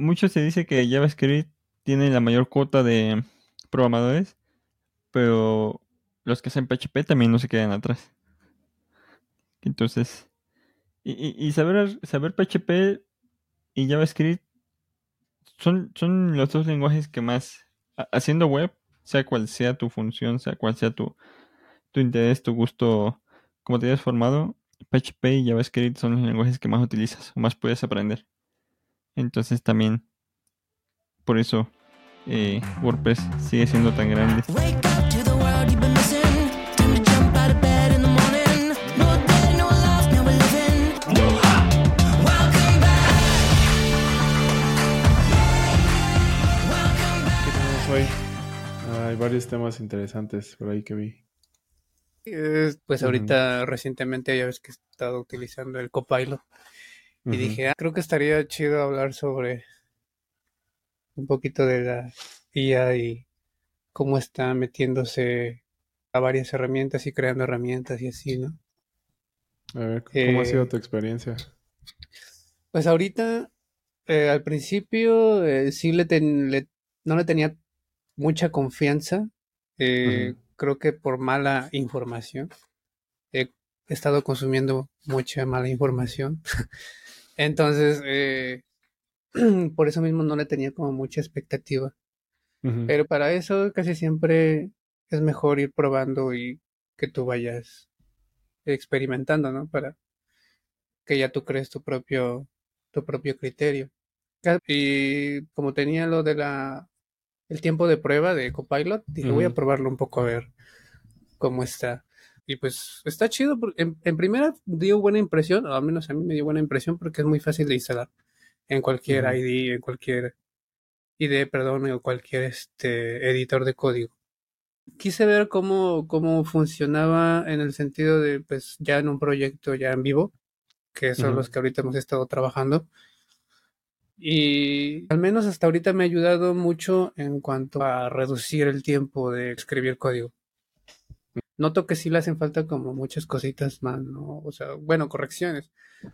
mucho se dice que JavaScript tiene la mayor cuota de programadores, pero los que hacen PHP también no se quedan atrás. Entonces, y, saber, saber PHP y JavaScript son, son los dos lenguajes que más, haciendo web, sea cual sea tu función, sea cual sea tu, tu interés, tu gusto, como te hayas formado, PHP y JavaScript son los lenguajes que más utilizas o más puedes aprender. Entonces también, por eso, eh, WordPress sigue siendo tan grande. Hay varios temas interesantes por ahí que vi. Pues ahorita recientemente ya ves que he estado utilizando el Copilot y dije, ah, creo que estaría chido hablar sobre un poquito de la IA y cómo está metiéndose a varias herramientas y creando herramientas y así, ¿no? A ver, ¿cómo ha sido Eh, tu experiencia? Pues ahorita, eh, al principio, eh, sí le, ten- le- no le tenía mucha confianza. eh. Creo que por mala información. He estado consumiendo mucha mala información. Entonces, eh, por eso mismo no le tenía como mucha expectativa. Pero para eso casi siempre es mejor ir probando y que tú vayas experimentando, ¿no? Para que ya tú crees tu propio, tu propio criterio. Y como tenía lo de la, el tiempo de prueba de Copilot, dije, voy a probarlo un poco a ver cómo está. Y pues está chido, porque en, en primera dio buena impresión, o al menos a mí me dio buena impresión porque es muy fácil de instalar en cualquier Ujú. ID, en cualquier IDE, perdón, o cualquier este, editor de código. Quise ver cómo, cómo funcionaba en el sentido de, pues, ya en un proyecto ya en vivo, que son los que ahorita hemos estado trabajando. Y al menos hasta ahorita me ha ayudado mucho en cuanto a reducir el tiempo de escribir código. Noto que sí le hacen falta como muchas cositas más, ¿no? O sea, bueno, correcciones,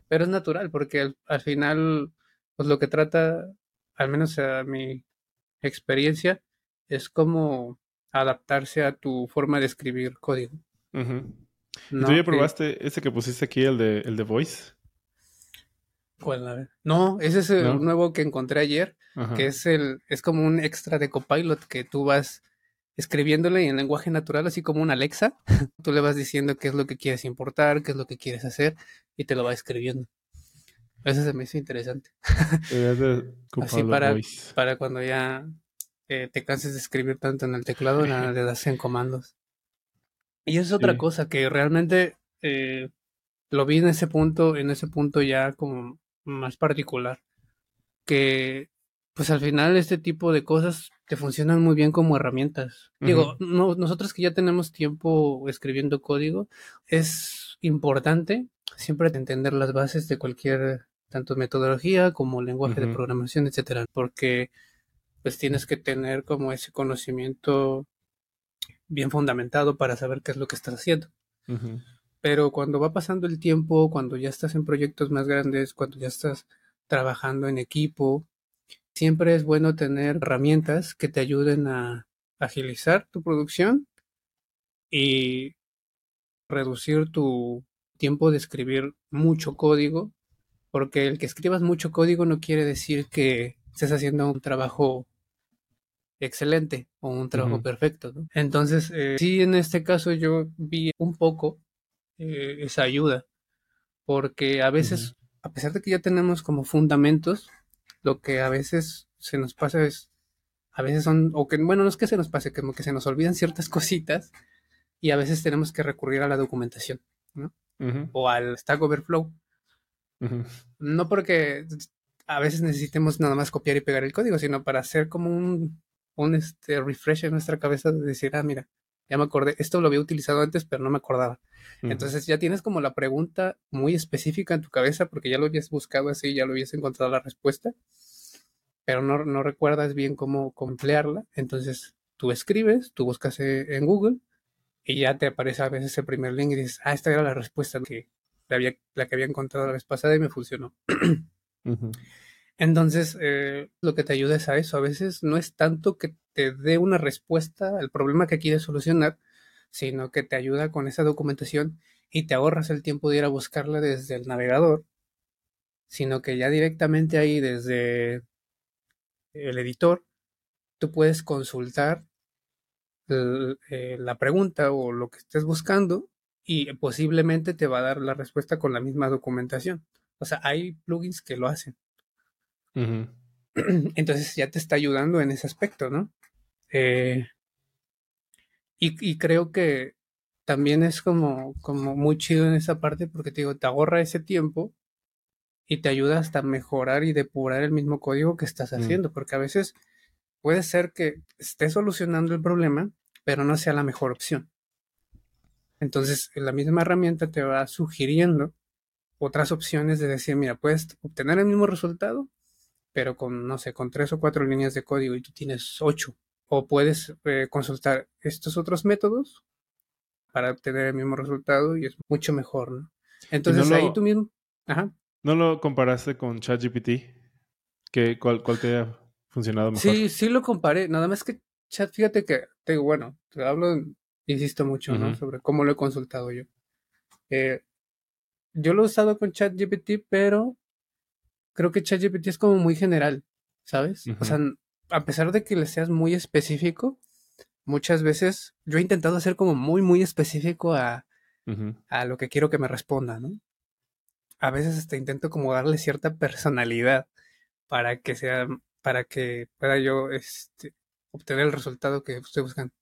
pero es natural porque al, al final, pues lo que trata, al menos a mi experiencia, es como adaptarse a tu forma de escribir código, Ujú. ¿Y ¿no? ¿Tú ya Que- probaste ese que pusiste aquí, el de, el de Voice? ¿cuál? A ver. No, ese es el ¿No? nuevo que encontré ayer, Ajá. que es el, es como un extra de Copilot que tú vas escribiéndole en lenguaje natural, así como un Alexa. Tú le vas diciendo qué es lo que quieres importar, qué es lo que quieres hacer, y te lo va escribiendo. Eso se me hizo interesante. Así para, Voice. para cuando ya eh, te canses de escribir tanto en el teclado, nada, le das en comandos. Y es otra Sí. cosa que realmente eh, lo vi en ese punto, en ese punto ya como más particular, que pues al final este tipo de cosas te funcionan muy bien como herramientas. Digo, no- nosotros que ya tenemos tiempo escribiendo código, es importante siempre entender las bases de cualquier tanto metodología como lenguaje de programación, etcétera, porque pues tienes que tener como ese conocimiento bien fundamentado para saber qué es lo que estás haciendo. Pero cuando va pasando el tiempo, cuando ya estás en proyectos más grandes, cuando ya estás trabajando en equipo, siempre es bueno tener herramientas que te ayuden a agilizar tu producción y reducir tu tiempo de escribir mucho código, porque el que escribas mucho código no quiere decir que estés haciendo un trabajo excelente o un trabajo perfecto, ¿no? Entonces, eh, sí, en este caso yo vi un poco eh, esa ayuda, porque a veces, a pesar de que ya tenemos como fundamentos, lo que a veces se nos pasa es, a veces son, o que, bueno, no es que se nos pase, como que se nos olvidan ciertas cositas y a veces tenemos que recurrir a la documentación, ¿no? O al Stack Overflow. No porque a veces necesitemos nada más copiar y pegar el código, sino para hacer como un, un este, refresh en nuestra cabeza de decir, ah, mira, ya me acordé, esto lo había utilizado antes, pero no me acordaba. Entonces ya tienes como la pregunta muy específica en tu cabeza porque ya lo habías buscado así, ya lo habías encontrado la respuesta, pero no, no recuerdas bien cómo, cómo emplearla. Entonces tú escribes, tú buscas eh, en Google y ya te aparece a veces el primer link y dices, ah, esta era la respuesta que la, había, la que había encontrado la vez pasada y me funcionó. Entonces, eh, lo que te ayuda es a eso. A veces no es tanto que te dé una respuesta al problema que quieres solucionar, sino que te ayuda con esa documentación y te ahorras el tiempo de ir a buscarla desde el navegador, sino que ya directamente ahí desde el editor, tú puedes consultar eh, la pregunta o lo que estés buscando y posiblemente te va a dar la respuesta con la misma documentación. O sea, hay plugins que lo hacen. Entonces ya te está ayudando en ese aspecto, ¿no? Eh, y, creo que también es como, como muy chido en esa parte porque te digo, te ahorra ese tiempo y te ayuda hasta mejorar y depurar el mismo código que estás mm. haciendo, porque a veces puede ser que estés solucionando el problema, pero no sea la mejor opción. Entonces, la misma herramienta te va sugiriendo otras opciones de decir, mira, puedes obtener el mismo resultado, pero con, no sé, con tres o cuatro líneas de código y tú tienes ocho. O puedes eh, consultar estos otros métodos para obtener el mismo resultado y es mucho mejor, ¿no? Entonces ahí tú mismo. Ajá. ¿No lo comparaste con ChatGPT? ¿Qué, cuál, ¿Cuál te ha funcionado mejor? Sí, sí lo comparé. Nada más que Chat, fíjate que, te digo, bueno, te hablo, insisto mucho, ¿no? Sobre cómo lo he consultado yo. Eh, yo lo he usado con ChatGPT, pero creo que ChatGPT es como muy general, ¿sabes? O sea, a pesar de que le seas muy específico, muchas veces yo he intentado hacer como muy, muy específico a, a lo que quiero que me responda, ¿no? A veces hasta intento como darle cierta personalidad para que sea, para que pueda yo este, obtener el resultado que estoy buscando.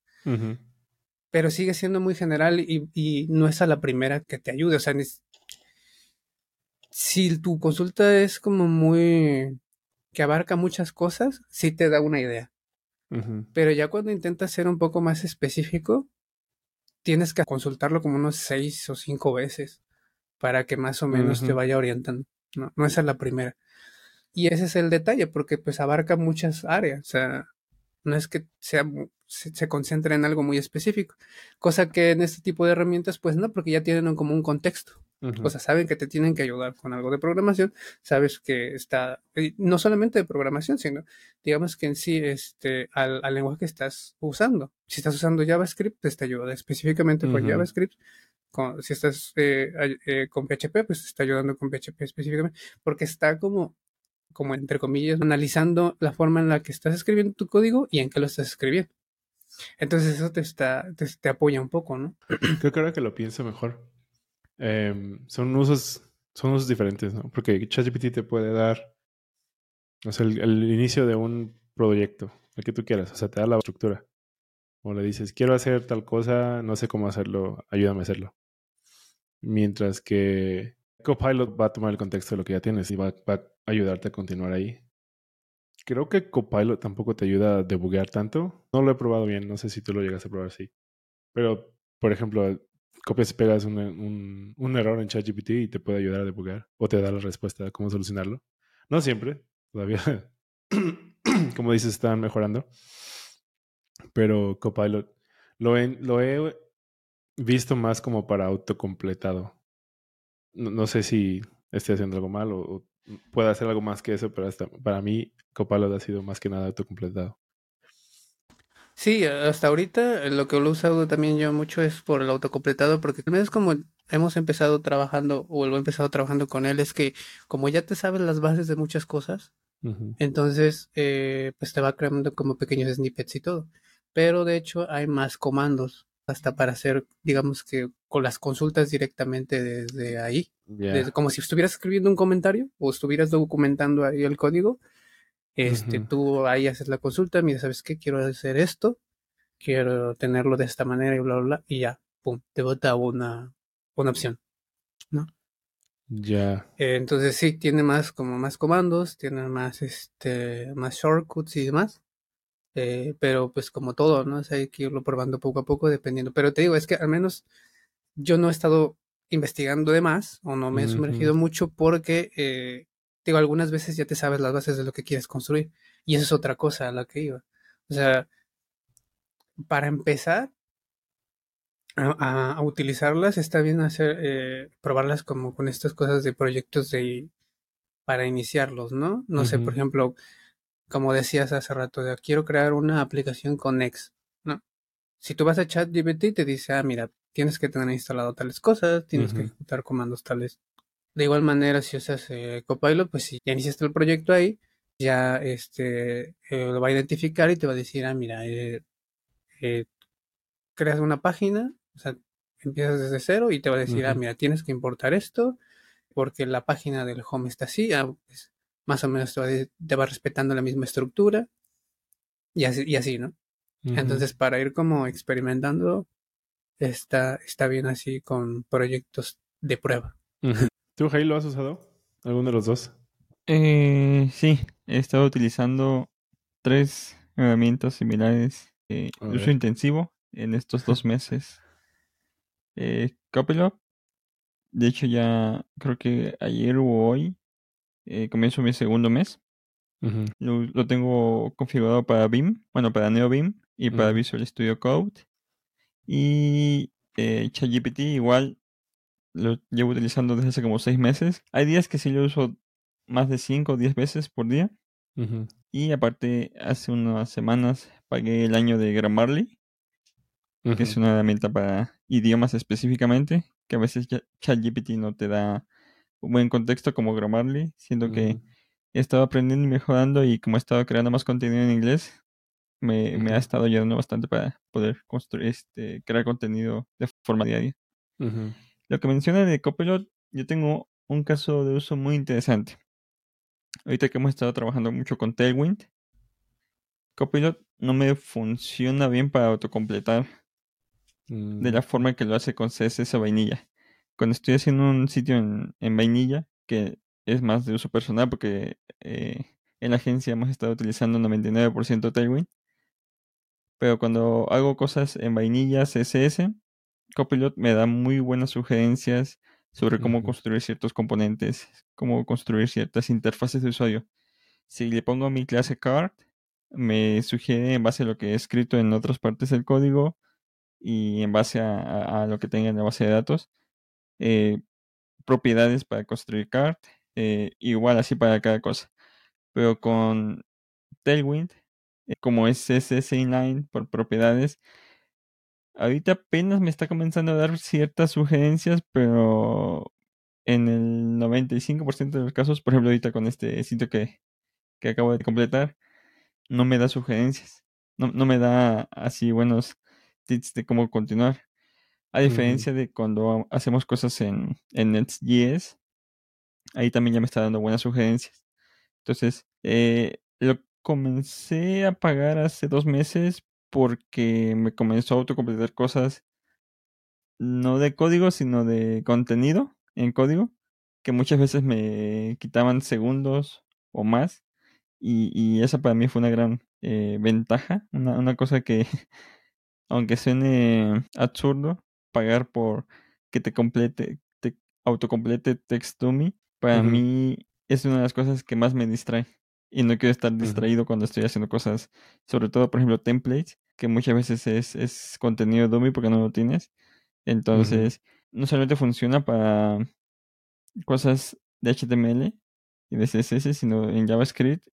Pero sigue siendo muy general y, no es a la primera que te ayude. O sea, si tu consulta es como muy que abarca muchas cosas, sí te da una idea. Pero ya cuando intentas ser un poco más específico, tienes que consultarlo como unos seis o cinco veces para que más o menos te vaya orientando. No, no esa es la primera. Y ese es el detalle, porque pues abarca muchas áreas. O sea, no es que sea, se, concentre en algo muy específico. Cosa que en este tipo de herramientas, pues no, porque ya tienen como un contexto. O sea, saben que te tienen que ayudar con algo de programación, sabes que está, no solamente de programación, sino digamos que en sí, este, al, lenguaje que estás usando. Si estás usando JavaScript, pues te ayuda específicamente con JavaScript si estás eh, eh, con PHP, pues te está ayudando con PHP específicamente, porque está como, como entre comillas, analizando la forma en la que estás escribiendo tu código y en qué lo estás escribiendo. Entonces eso te está, te, apoya un poco, ¿no? Creo que ahora que lo pienso mejor, em, son usos, son usos diferentes, ¿no? Porque ChatGPT te puede dar, o sea, el, inicio de un proyecto, el que tú quieras, o sea, te da la estructura. O le dices, quiero hacer tal cosa, no sé cómo hacerlo, ayúdame a hacerlo. Mientras que Copilot va a tomar el contexto de lo que ya tienes y va, a ayudarte a continuar ahí. Creo que Copilot tampoco te ayuda a debuguear tanto. No lo he probado bien, no sé si tú lo llegas a probar así. Pero, por ejemplo, copias y pegas un, un, error en ChatGPT y te puede ayudar a debuguear o te da la respuesta de cómo solucionarlo. No siempre, todavía, como dices, están mejorando. Pero Copilot lo, lo he visto más como para autocompletado. No, sé si esté haciendo algo mal o, pueda hacer algo más que eso, pero hasta, para mí Copilot ha sido más que nada autocompletado. Sí, hasta ahorita lo que lo he usado también yo mucho es por el autocompletado, porque al menos como hemos empezado trabajando o lo he empezado trabajando con él, es que como ya te sabes las bases de muchas cosas, entonces eh, pues te va creando como pequeños snippets y todo. Pero de hecho hay más comandos hasta para hacer, digamos que con las consultas directamente desde ahí. como si estuvieras escribiendo un comentario o estuvieras documentando ahí el código. Este, tú ahí haces la consulta, mira, ¿sabes qué? Quiero hacer esto, quiero tenerlo de esta manera y bla, bla, bla, y ya, pum, te bota una, una opción, ¿no? Ya. Eh, entonces sí, tiene más, como más comandos, tiene más, este, más shortcuts y demás. Eh, pero pues como todo, ¿no? hay que irlo probando poco a poco dependiendo. Pero te digo, es que al menos yo no he estado investigando de más o no me he sumergido mucho porque, eh, digo, algunas veces ya te sabes las bases de lo que quieres construir y eso es otra cosa a la que iba. O sea, para empezar a, utilizarlas está bien hacer, eh, probarlas como con estas cosas de proyectos de para iniciarlos, ¿no? No sé, por ejemplo, como decías hace rato, de, quiero crear una aplicación con X, ¿no? Si tú vas a ChatGPT te dice, ah, mira, tienes que tener instalado tales cosas, tienes que ejecutar comandos tales. De igual manera, si usas eh, Copilot, pues si ya iniciaste el proyecto ahí, ya este eh, lo va a identificar y te va a decir, ah, mira, eh, eh, creas una página, o sea, empiezas desde cero y te va a decir, ah, mira, tienes que importar esto, porque la página del home está así, ah, pues, más o menos te va, de- te va respetando la misma estructura y así, y así, ¿no? Entonces, para ir como experimentando, está, está bien así con proyectos de prueba. ¿Tú, Jai, lo has usado? ¿Alguno de los dos? Eh, sí, he estado utilizando tres herramientas similares eh, de uso intensivo en estos dos meses. Eh, Copilot, de hecho ya creo que ayer o hoy eh, comienzo mi segundo mes. Lo, lo tengo configurado para Vim, bueno, para NeoBeam y para. Visual Studio Code. Y eh, ChatGPT igual lo llevo utilizando desde hace como seis meses. Hay días que sí lo uso más de cinco o diez veces por día. Y aparte, hace unas semanas pagué el año de Grammarly, que es una herramienta para idiomas específicamente, que a veces ChatGPT no te da buen contexto como Grammarly, siendo que he estado aprendiendo y mejorando y como he estado creando más contenido en inglés, me, me ha estado ayudando bastante para poder construir, este, crear contenido de forma diaria. Lo que menciona de Copilot, yo tengo un caso de uso muy interesante. Ahorita que hemos estado trabajando mucho con Tailwind, Copilot no me funciona bien para autocompletar de la Mm. forma que lo hace con CSS o vainilla. Cuando estoy haciendo un sitio en, en vainilla, que es más de uso personal porque eh, en la agencia hemos estado utilizando 99% Tailwind, pero cuando hago cosas en vainilla CSS, Copilot me da muy buenas sugerencias sobre cómo construir ciertos componentes, cómo construir ciertas interfaces de usuario. Si le pongo mi clase card, me sugiere en base a lo que he escrito en otras partes del código y en base a, a- a lo que tenga en la base de datos, eh, propiedades para construir card, eh, igual así para cada cosa. Pero con Tailwind, eh, como es CSS inline por propiedades, ahorita apenas me está comenzando a dar ciertas sugerencias, pero en el 95% de los casos, por ejemplo, ahorita con este sitio que, que acabo de completar, no me da sugerencias. No, no me da así buenos tips de cómo continuar. A diferencia de cuando hacemos cosas en, en Next.js, ahí también ya me está dando buenas sugerencias. Entonces, eh, lo comencé a pagar hace dos meses porque me comenzó a autocompletar cosas no de código, sino de contenido en código, que muchas veces me quitaban segundos o más. Y, y esa para mí fue una gran eh, ventaja, una, una cosa que, aunque suene absurdo, pagar por que te complete, te autocomplete Text to Me, para Ujú. mí es una de las cosas que más me distrae. Y no quiero estar distraído cuando estoy haciendo cosas, sobre todo, por ejemplo, templates, que muchas veces es, es contenido dummy porque no lo tienes. Entonces, no solamente funciona para cosas de HTML y de CSS, sino en JavaScript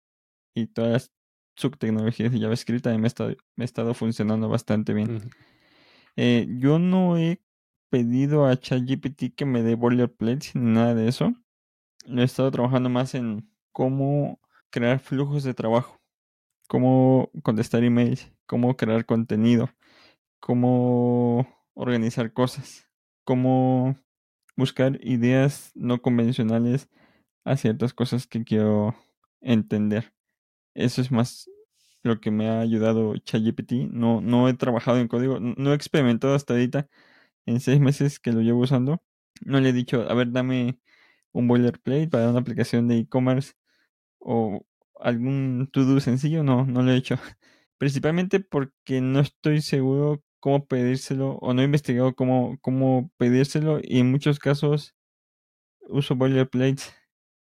y todas las subtecnologías de JavaScript también me ha estado, me ha estado funcionando bastante bien. Eh, yo no he pedido a ChatGPT que me dé boilerplates ni nada de eso. He estado trabajando más en cómo crear flujos de trabajo, cómo contestar emails, cómo crear contenido, cómo organizar cosas, cómo buscar ideas no convencionales a ciertas cosas que quiero entender. Eso es más lo que me ha ayudado ChatGPT. No, no he trabajado en código, no he experimentado hasta ahorita en seis meses que lo llevo usando. No le he dicho, a ver, dame un boilerplate para una aplicación de e-commerce o algún to-do sencillo. No, no lo he hecho. Principalmente porque no estoy seguro cómo pedírselo o no he investigado cómo, cómo pedírselo y en muchos casos uso boilerplates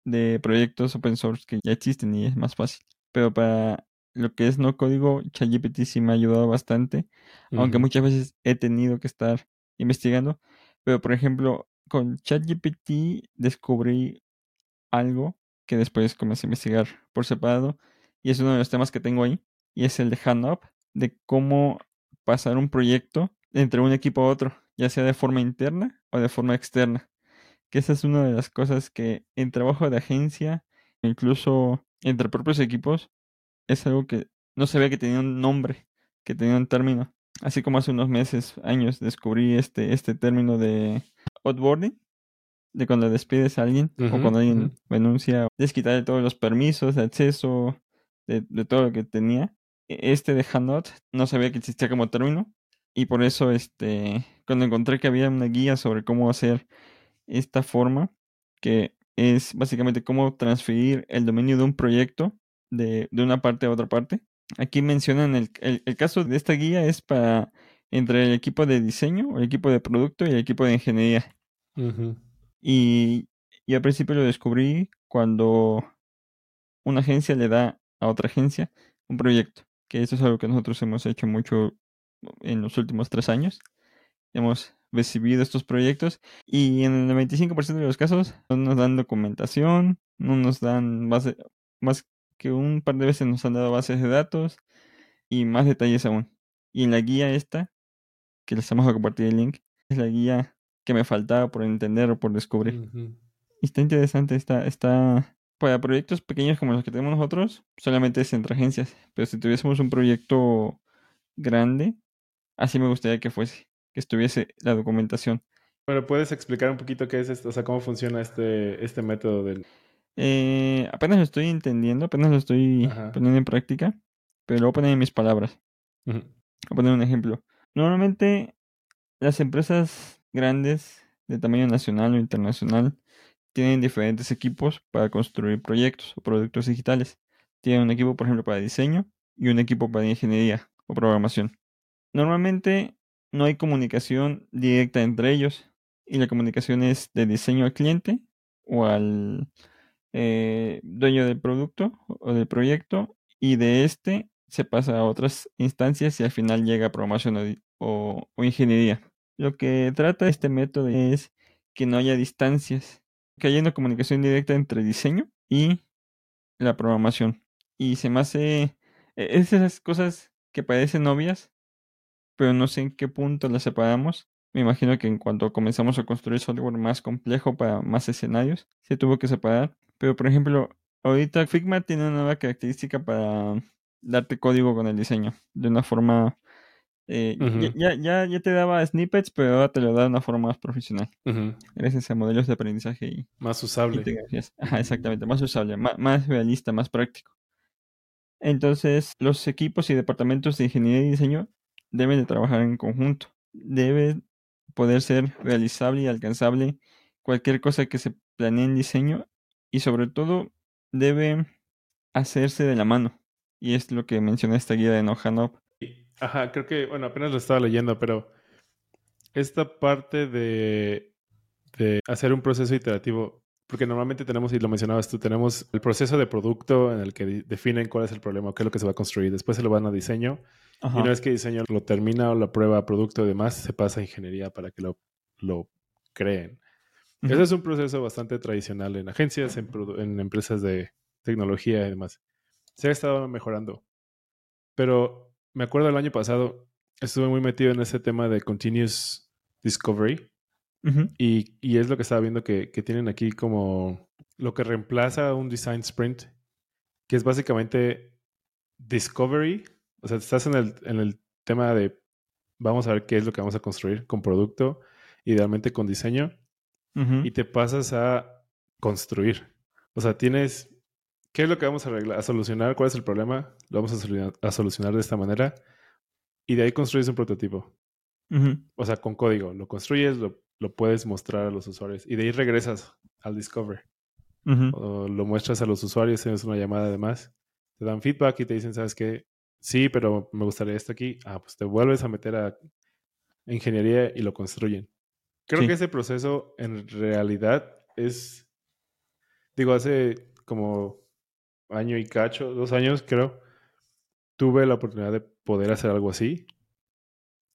de proyectos open source que ya existen y es más fácil. Pero para lo que es no código, ChatGPT sí me ha ayudado bastante, aunque muchas veces he tenido que estar investigando. Pero por ejemplo, con ChatGPT descubrí algo que después comencé a investigar por separado. Y es uno de los temas que tengo ahí. Y es el de hand de cómo pasar un proyecto entre un equipo a otro, ya sea de forma interna o de forma externa. Que esa es una de las cosas que en trabajo de agencia, incluso entre propios equipos, es algo que no ve que tenía un nombre, que tenía un término. Así como hace unos meses, años, descubrí este, este término de outboarding, de cuando despides a alguien o cuando alguien renuncia, es quitarle todos los permisos de acceso, de, de, todo lo que tenía. E, este de Handout no sabía que existía como término y por eso este, cuando encontré que había una guía sobre cómo hacer esta forma, que es básicamente cómo transferir el dominio de un proyecto de, de una parte a otra parte. Aquí mencionan el, el, el, caso de esta guía es para entre el equipo de diseño, el equipo de producto y el equipo de ingeniería. y, y al principio lo descubrí cuando una agencia le da a otra agencia un proyecto, que eso es algo que nosotros hemos hecho mucho en los últimos tres años. Hemos recibido estos proyectos y en el 95% de los casos no nos dan documentación, no nos dan base, más que un par de veces nos han dado bases de datos y más detalles aún. Y en la guía esta, que les vamos a compartir el link, es la guía que me faltaba por entender o por descubrir. Y está interesante, está, está para proyectos pequeños como los que tenemos nosotros, solamente es entre agencias. Pero si tuviésemos un proyecto grande, así me gustaría que fuese, que estuviese la documentación. Bueno, ¿puedes explicar un poquito qué es esto? O sea, cómo funciona este, este método del... Eh, apenas lo estoy entendiendo, apenas lo estoy Ajá. poniendo en práctica, pero lo voy a poner en mis palabras. Voy a poner un ejemplo. Normalmente las empresas grandes de tamaño nacional o internacional tienen diferentes equipos para construir proyectos o productos digitales. Tienen un equipo, por ejemplo, para diseño y un equipo para ingeniería o programación. Normalmente no hay comunicación directa entre ellos y la comunicación es de diseño al cliente o al eh, dueño del producto o del proyecto y de este se pasa a otras instancias y al final llega a programación o, o- ingeniería. Lo que trata este método es que no haya distancias, que haya una comunicación directa entre diseño y la programación. Y se me hace e- es esas cosas que parecen obvias, pero no sé en qué punto las separamos. Me imagino que en cuanto comenzamos a construir software más complejo para más escenarios, se tuvo que separar. Pero por ejemplo, ahorita Figma tiene una nueva característica para darte código con el diseño de una forma... eh, ya- ya, ya, ya te daba snippets, pero ahora te lo da de una forma más profesional. Gracias a modelos de aprendizaje y Más usable. integraciones. Ajá, exactamente, más usable, más, más realista, más práctico. Entonces, los equipos y departamentos de ingeniería y diseño deben de trabajar en conjunto. Debe poder ser realizable y alcanzable cualquier cosa que se planee en diseño y sobre todo debe hacerse de la mano. Y es lo que menciona esta guía de No Hand Up. Ajá, creo que, bueno, apenas lo estaba leyendo, pero esta parte de, de hacer un proceso iterativo, porque normalmente tenemos, y lo mencionabas tú, tenemos el proceso de producto en el que definen cuál es el problema, qué es lo que se va a construir. Después se lo van a diseño. Y una vez que diseño lo termina o la prueba producto y demás, se pasa a ingeniería para que lo, lo creen. Ese es un proceso bastante tradicional en agencias, en empresas de tecnología y demás. Se ha estado mejorando. Pero me acuerdo el año pasado, estuve muy metido en ese tema de continuous discovery Y, y es lo que estaba viendo que, que tienen aquí como lo que reemplaza un design sprint, que es básicamente discovery. O sea, estás en el, en el tema de vamos a ver qué es lo que vamos a construir con producto, idealmente con diseño y te pasas a construir. O sea, tienes, ¿qué es lo que vamos a arreglar, a solucionar? ¿Cuál es el problema? Lo vamos a solucionar, a solucionar de esta manera. Y de ahí construyes un prototipo. O sea, con código. Lo construyes, lo, lo puedes mostrar a los usuarios. Y de ahí regresas al Discover. O lo muestras a los usuarios, tienes una llamada además. Te dan feedback y te dicen, ¿sabes qué? Sí, pero me gustaría esto aquí. Ah, pues te vuelves a meter a ingeniería y lo construyen. Creo Sí. que ese proceso en realidad es, digo, hace como año y cacho, dos años creo, tuve la oportunidad de poder hacer algo así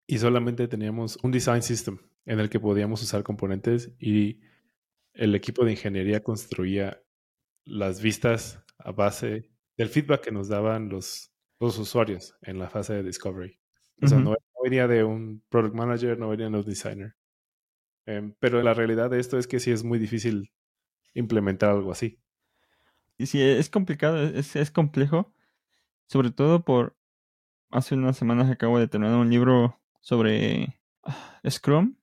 y solamente teníamos un design system en el que podíamos usar componentes y el equipo de ingeniería construía las vistas a base del feedback que nos daban los, los usuarios en la fase de discovery. O sea, no venía de un product manager, no venía de un designer. Em, pero la realidad de esto es que sí es muy difícil implementar algo así. Y sí, es complicado, es, es complejo, sobre todo por hace unas semanas acabo de terminar un libro sobre ah, Scrum,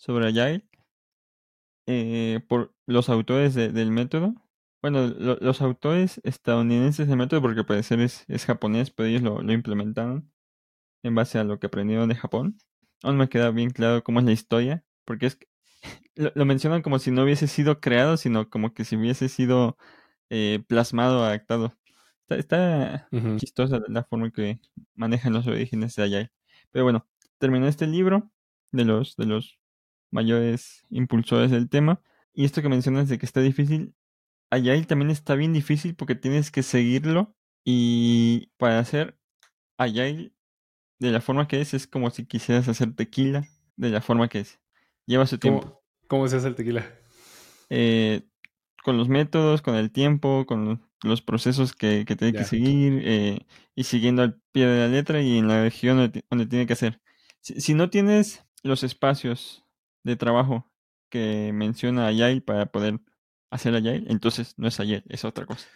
sobre Agile, eh, por los autores de- del método. Bueno, lo- los autores estadounidenses del método, porque al parecer es, es japonés, pero ellos lo, lo implementaron en base a lo que aprendieron de Japón. Aún no me queda bien claro cómo es la historia, porque es que lo, lo mencionan como si no hubiese sido creado, sino como que si hubiese sido eh, plasmado, adaptado. Está, chistosa la forma que manejan los orígenes de Agile. Pero bueno, terminé este libro de los, de los mayores impulsores del tema. Y esto que mencionas de que está difícil, Agile también está bien difícil porque tienes que seguirlo. Y para hacer Agile de la forma que es, es como si quisieras hacer tequila de la forma que es. Lleva su tiempo. ¿Cómo, ¿Cómo se hace el tequila? Eh, con los métodos, con el tiempo, con los procesos que, que tiene que seguir eh, y siguiendo al pie de la letra y en la región donde, ti- donde tiene que hacer. Si, si no tienes los espacios de trabajo que menciona Agile para poder hacer Agile, entonces no es Agile, es otra cosa.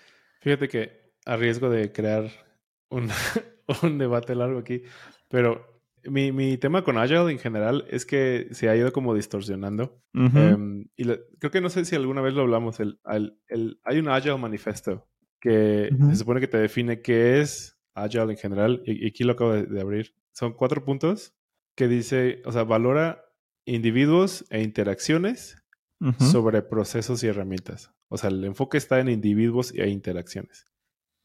Fíjate que a riesgo de crear un, un debate largo aquí, pero mi, mi tema con Agile en general es que se ha ido como distorsionando. Em, y lo- creo que no sé si alguna vez lo hablamos. El, el- hay un Agile Manifesto que se supone que te define qué es Agile en general. Y, y aquí lo acabo de, de abrir. Son cuatro puntos que dice, o sea, valora individuos e interacciones sobre procesos y herramientas. O sea, el enfoque está en individuos e interacciones.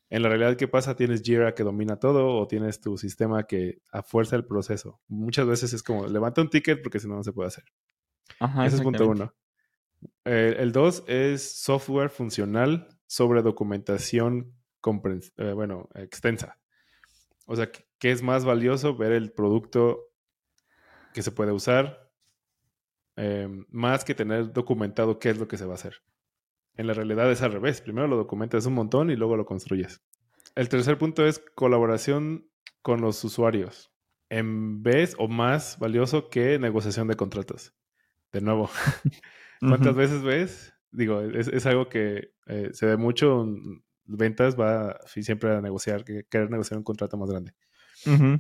En la realidad, ¿qué pasa? Tienes Jira que domina todo o tienes tu sistema que a fuerza el proceso. Muchas veces es como, levanta un ticket porque si no, no se puede hacer. Ajá, Ese es punto uno. El dos es software funcional sobre documentación eh, bueno, extensa. O sea, ¿qué- ¿qué es más valioso? Ver el producto que se puede usar, eh, más que tener documentado qué es lo que se va a hacer. En la realidad es al revés. Primero lo documentas un montón y luego lo construyes. El tercer punto es colaboración con los usuarios. En vez o más valioso que negociación de contratos. De nuevo, ¿cuántas veces ves? Digo, es, es algo que eh, se ve mucho. en Ventas va siempre a negociar, que- querer negociar un contrato más grande.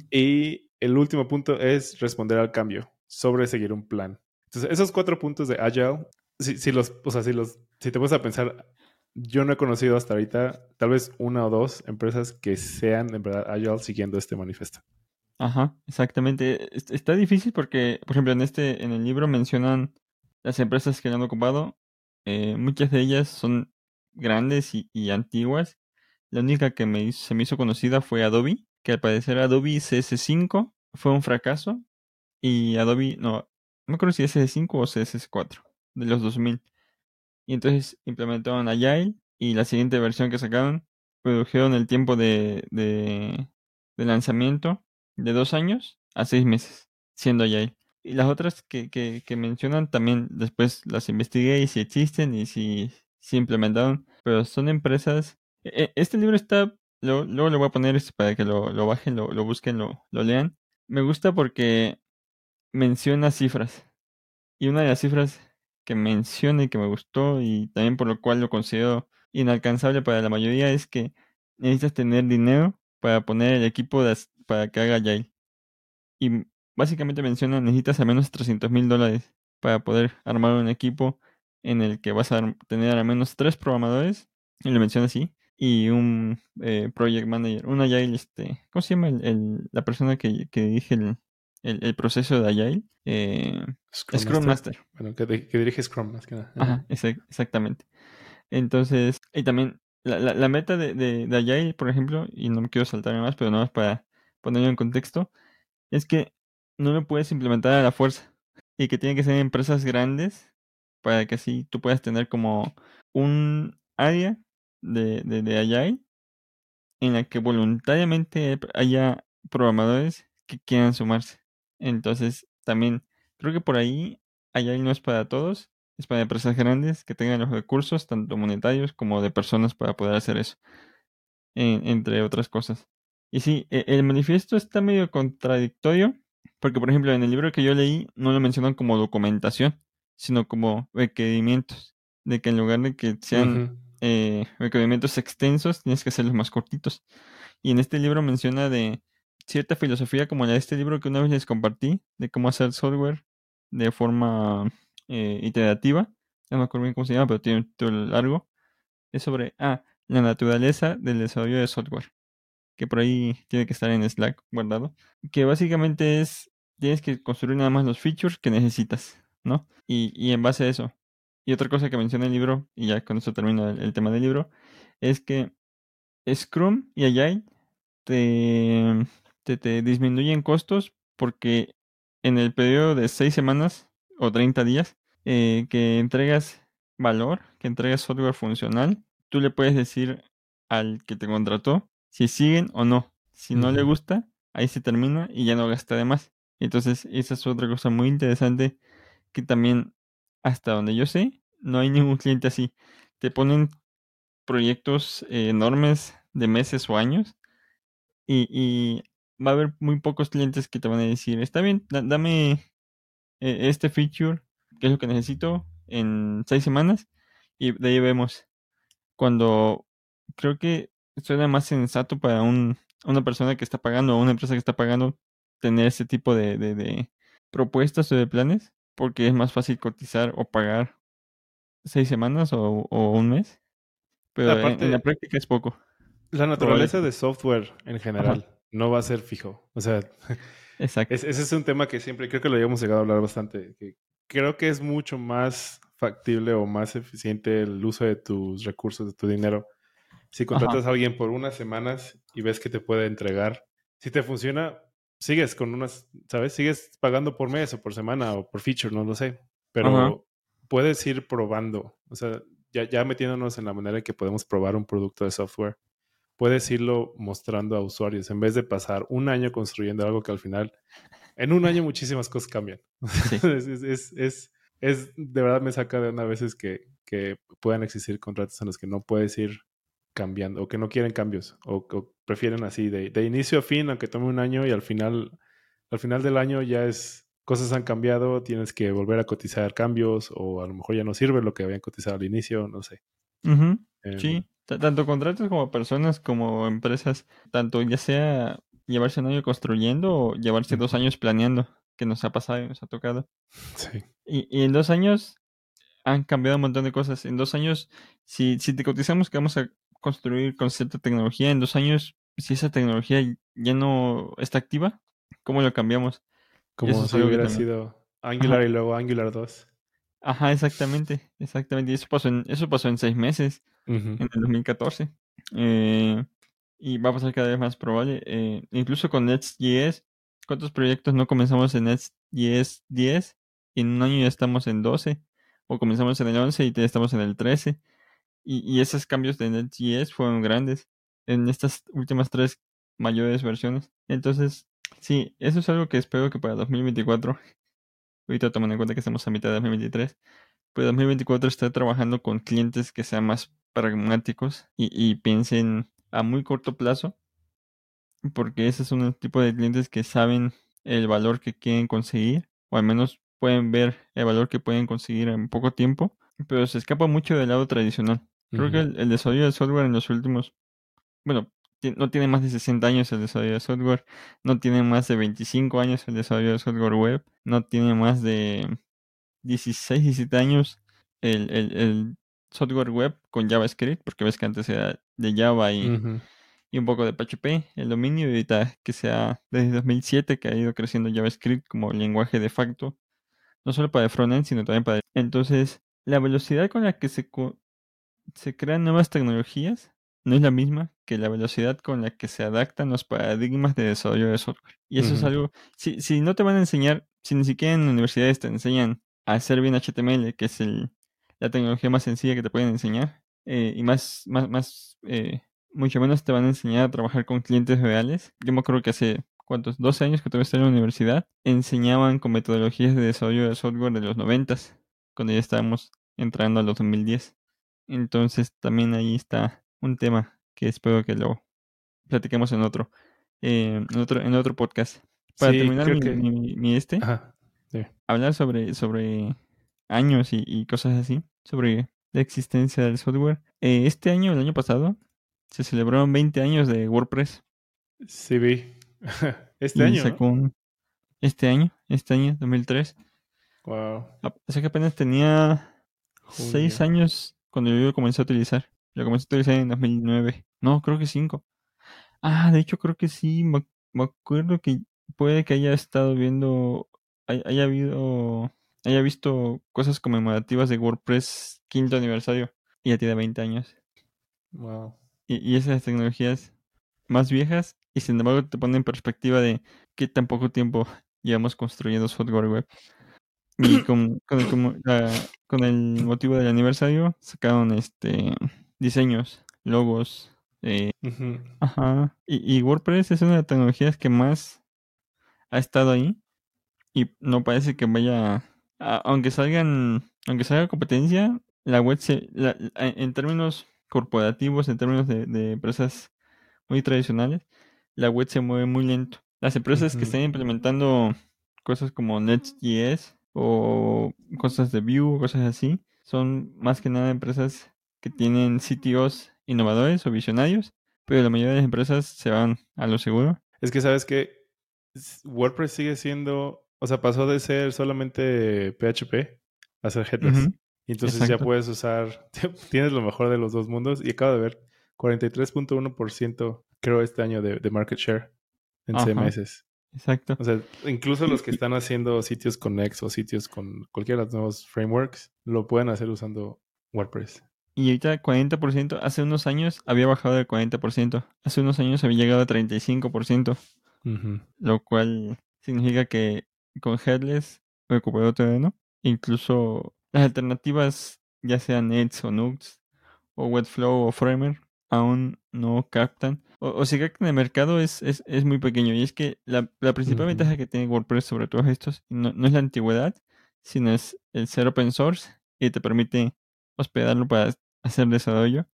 Y el último punto es responder al cambio sobre seguir un plan. Entonces, esos cuatro puntos de Agile, si, los, o sea, si los, si te pones a pensar, yo no he conocido hasta ahorita tal vez una o dos empresas que sean en verdad Agile siguiendo este manifiesto. Ajá, exactamente. Es- Está difícil porque, por ejemplo, en este, en el libro mencionan las empresas que han ocupado. eh, muchas de ellas son grandes y, antiguas. La única que me se me hizo conocida fue Adobe, que al parecer Adobe CS5 fue un fracaso y Adobe, no me acuerdo si CS5 o CS4 de los 2000. Y entonces implementaron Agile y la siguiente versión que sacaron redujeron el tiempo de, de, lanzamiento de dos años a seis meses, siendo Agile. Y las otras que, que, mencionan también después las investigué y si existen y si, implementaron, pero son empresas. e- e- Este libro está, lo- luego le voy a poner este para que lo, lo bajen, lo, lo busquen, lo, lo lean. Me gusta porque menciona cifras. Y una de las cifras que menciona y que me gustó y también por lo cual lo considero inalcanzable para la mayoría es que necesitas tener dinero para poner el equipo para que haga Agile. Y básicamente menciona necesitas al menos 300 mil dólares para poder armar un equipo en el que vas a tener al menos tres programadores, y lo menciona así, y un eh, project manager, un Agile, este, ¿cómo se llama el, el- la persona que, que dirige el, el- el proceso de Agile? Eh, Scrum, Master. Bueno, que, di- que dirige Scrum más que nada. Ajá, exac- exactamente. Entonces, y también la, la, la meta de, de, de Agile, por ejemplo, y no me quiero saltarme más, pero nada más para ponerlo en contexto, es que no lo puedes implementar a la fuerza y que tienen que ser empresas grandes para que así tú puedas tener como un área de, de, de Agile en la que voluntariamente haya programadores que quieran sumarse. Entonces, también creo que por ahí Agile no es para todos. Es para empresas grandes que tengan los recursos, tanto monetarios como de personas, para poder hacer eso. En- entre otras cosas. Y sí, e- el manifiesto está medio contradictorio, porque por ejemplo en el libro que yo leí no lo mencionan como documentación, sino como requerimientos. De que en lugar de que sean eh, requerimientos extensos, tienes que hacerlos más cortitos. Y en este libro menciona de cierta filosofía como la de este libro que una vez les compartí, de cómo hacer software de forma eh, iterativa. No me acuerdo bien cómo se llama, pero tiene un título largo. Es sobre, ah, la naturaleza del desarrollo de software. Que por ahí tiene que estar en Slack guardado. Que básicamente es, tienes que construir nada más los features que necesitas, ¿no? Y, y en base a eso. Y otra cosa que menciona el libro, y ya con eso termino el, tema del libro, es que Scrum y Agile te, te, te disminuyen costos porque en el periodo de 6 semanas o 30 días eh, que entregas valor, que entregas software funcional, tú le puedes decir al que te contrató si siguen o no. Si no le gusta, ahí se termina y ya no gasta de más. Entonces, esa es otra cosa muy interesante que también, hasta donde yo sé, no hay ningún cliente así. Te ponen proyectos eh, enormes de meses o años y, y va a haber muy pocos clientes que te van a decir, está bien, da- dame eh, este feature, que es lo que necesito, en seis semanas y de ahí vemos. Cuando creo que suena más sensato para un, una persona que está pagando o una empresa que está pagando tener ese tipo de, de, de propuestas o de planes, porque es más fácil cotizar o pagar seis semanas o, o un mes, pero en, en la Aparte, práctica es poco. la Probable. naturaleza de software en Ajá, general no va a ser fijo. O sea, exacto. es- ese es un tema que siempre creo que lo habíamos llegado a hablar bastante. que creo que es mucho más factible o más eficiente el uso de tus recursos, de tu dinero. Si Ajá, contratas a alguien por unas semanas y ves que te puede entregar, si te funciona, sigues con unas, ¿sabes? Sigues pagando por mes o por semana o por feature, no lo sé. ajá, Pero puedes ir probando. O sea, ya, ya metiéndonos en la manera en que podemos probar un producto de software, puedes irlo mostrando a usuarios en vez de pasar un año construyendo algo que al final, en un año muchísimas cosas cambian. sí. es, es, es, de verdad me saca de una veces que, que puedan existir contratos en los que no puedes ir cambiando o que no quieren cambios o, o prefieren así de, de inicio a fin, aunque tome un año y al final, al final del año ya es cosas han cambiado, tienes que volver a cotizar cambios o a lo mejor ya no sirve lo que habían cotizado al inicio, no sé. Em, Sí, ta- tanto contratos como personas como empresas, tanto ya sea llevarse un año construyendo o llevarse dos años planeando, que nos ha pasado y nos ha tocado. sí. Y, y en dos años han cambiado un montón de cosas. En dos años, si, si te cotizamos que vamos a construir con cierta tecnología, en dos años, si esa tecnología ya no está activa, ¿cómo lo cambiamos? Como si hubiera también. sido Ajá, Angular y luego Angular 2. Ajá, exactamente, exactamente. Y eso pasó en, eso pasó en seis meses. Ujú, en el 2014. Eh, y va a pasar cada vez más probable. eh, incluso con Next.js, ¿cuántos proyectos no comenzamos en Next.js 10 y en un año ya estamos en 12? O comenzamos en el 11 y ya estamos en el 13. Y, y esos cambios de Next.js fueron grandes en estas últimas tres mayores versiones. Entonces, sí, eso es algo que espero que para 2024, ahorita tomando en cuenta que estamos a mitad de 2023, pues 2024 esté trabajando con clientes que sean más pragmáticos y, y piensen a muy corto plazo, porque ese es un tipo de clientes que saben el valor que quieren conseguir, o al menos pueden ver el valor que pueden conseguir en poco tiempo, pero se escapa mucho del lado tradicional. Creo que el, el desarrollo del software en los últimos, bueno, no tiene más de 60 años el desarrollo de software, no tiene más de 25 años el desarrollo de software web, no tiene más de 16, 17 años el, el, el software web con JavaScript, porque ves que antes era de Java y, y un poco de PHP, el dominio, y ahorita que sea desde 2007 que ha ido creciendo JavaScript como lenguaje de facto, no solo para el frontend, sino también para... Entonces, la velocidad con la que se, se crean nuevas tecnologías no es la misma que la velocidad con la que se adaptan los paradigmas de desarrollo de software. Y eso es algo, si, si no te van a enseñar, si ni siquiera en universidades te enseñan a hacer bien HTML, que es el, la tecnología más sencilla que te pueden enseñar, eh, y más, más, más, eh, mucho menos te van a enseñar a trabajar con clientes reales. Yo me acuerdo que hace, ¿cuántos? 12 años que todavía estaba en la universidad, enseñaban con metodologías de desarrollo de software de los noventas cuando ya estábamos entrando a los 2010. Entonces también ahí está un tema que espero que lo platiquemos en otro, eh, en otro, en otro podcast. Para Sí, terminar mi, que- mi- mi este, Ajá. hablar sobre, sobre años y, y cosas así, sobre la existencia del software. Eh, este año, el año pasado, se celebraron 20 años de WordPress. Sí, vi. este y año. ¿no? sacó un- este año, este año, 2003. Wow. O sea que apenas tenía Junio. 6 años cuando yo lo comencé a utilizar. Lo comencé a utilizar en 2009. No, creo que 5. Ah, de hecho creo que sí. Me, me acuerdo que puede que haya estado viendo, hay- haya habido, haya visto cosas conmemorativas de WordPress quinto aniversario. Y ya tiene 20 años. Wow. Y, y esas tecnologías más viejas y sin embargo te pone en perspectiva de qué tan poco tiempo llevamos construyendo software web. Y con, con, el, la- con el motivo del aniversario sacaron este diseños, logos, eh, ajá. Y, y WordPress es una de las tecnologías que más ha estado ahí y no parece que vaya, a- aunque salgan, aunque salga competencia, la web se, la- en términos corporativos, en términos de, de empresas muy tradicionales, la web se mueve muy lento. Las empresas que Ujú. estén implementando cosas como Next.js o cosas de Vue o cosas así, son más que nada empresas que tienen CTOs innovadores o visionarios, pero la mayoría de las empresas se van a lo seguro. Es que sabes que WordPress sigue siendo, o sea, pasó de ser solamente PHP a ser headless. Y entonces ya puedes usar, tienes lo mejor de los dos mundos. Y acabo de ver 43.1% creo este año de, de market share en Ajá. CMS. Exacto. O sea, incluso los que están haciendo sitios con Next o sitios con cualquiera de los nuevos frameworks, lo pueden hacer usando WordPress. Y ahorita 40%, hace unos años había bajado del 40%, hace unos años había llegado a 35%, Ujú. lo cual significa que con Headless recuperó terreno. Incluso las alternativas, ya sean Nets o Nuxt, o Webflow o Framer, aún no captan. O, o si captan el mercado es, es, es muy pequeño. Y es que la, la principal ventaja que tiene WordPress sobre todos estos no, no es la antigüedad, sino es el ser open source y te permite hospedarlo para hacer desarrollo.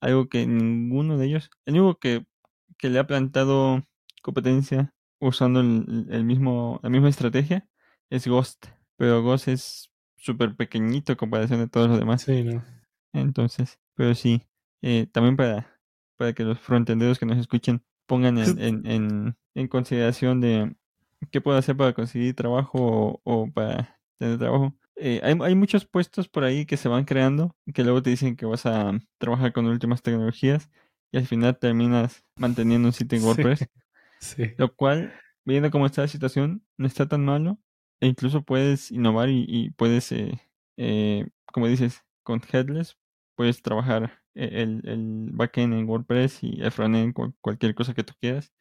Algo que ninguno de ellos, el único que, que le ha plantado competencia usando el, el mismo, la misma estrategia es Ghost. Pero Ghost es súper pequeñito en comparación de todos los demás. Sí, ¿no? Entonces, pero sí, eh, también para, para que los frontenderos que nos escuchen pongan en, en, en, en consideración de qué puedo hacer para conseguir trabajo o, o para tener trabajo. Eh, hay, hay muchos puestos por ahí que se van creando que luego te dicen que vas a trabajar con últimas tecnologías y al final terminas manteniendo un sitio en. WordPress, Sí. lo cual, viendo cómo está la situación, no está tan malo e incluso puedes innovar y, y puedes, eh, eh, como dices, con Headless puedes trabajar e- el, el backend en WordPress y el frontend con cualquier cosa que tú quieras.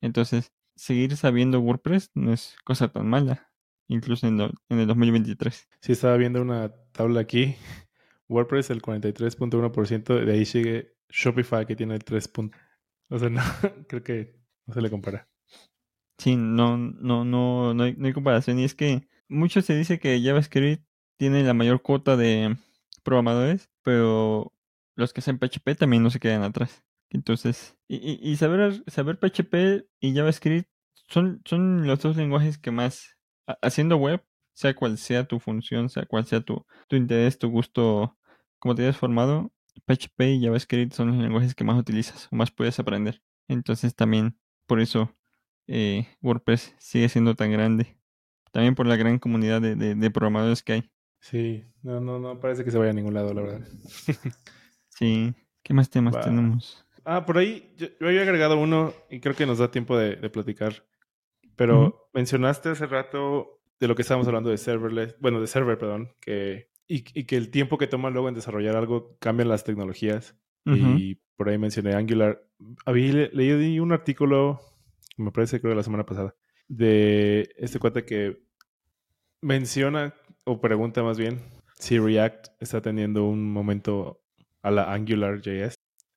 Entonces, seguir sabiendo WordPress no es cosa tan mala, incluso en, lo- en el 2023. Sí, estaba viendo una tabla aquí. WordPress el 43.1%, de ahí sigue Shopify que tiene el 3. punto- O sea, no, creo que no se le compara. Sí, no, no, no, no hay, no hay comparación. Y es que mucho se dice que JavaScript tiene la mayor cuota de programadores, pero los que hacen PHP también no se quedan atrás. Entonces, y, y, saber, saber PHP y JavaScript son, son los dos lenguajes que más, haciendo web, sea cual sea tu función, sea cual sea tu, tu interés, tu gusto, como te hayas formado, PHP y JavaScript son los lenguajes que más utilizas o más puedes aprender. Entonces también, por eso, eh, WordPress sigue siendo tan grande. También por la gran comunidad de, de- de programadores que hay. Sí, no, no, no parece que se vaya a ningún lado, la verdad. Sí. ¿Qué más temas Va. tenemos? Ah, por ahí yo, yo había agregado uno y creo que nos da tiempo de, de platicar. Pero. Mencionaste hace rato de lo que estábamos hablando de serverless, bueno, de server, perdón, que, y, y que el tiempo que toma luego en desarrollar algo cambian las tecnologías. Y por ahí mencioné Angular. Había le- leído un artículo, me parece creo la semana pasada, de este cuate que menciona o pregunta más bien si React está teniendo un momento a la AngularJS.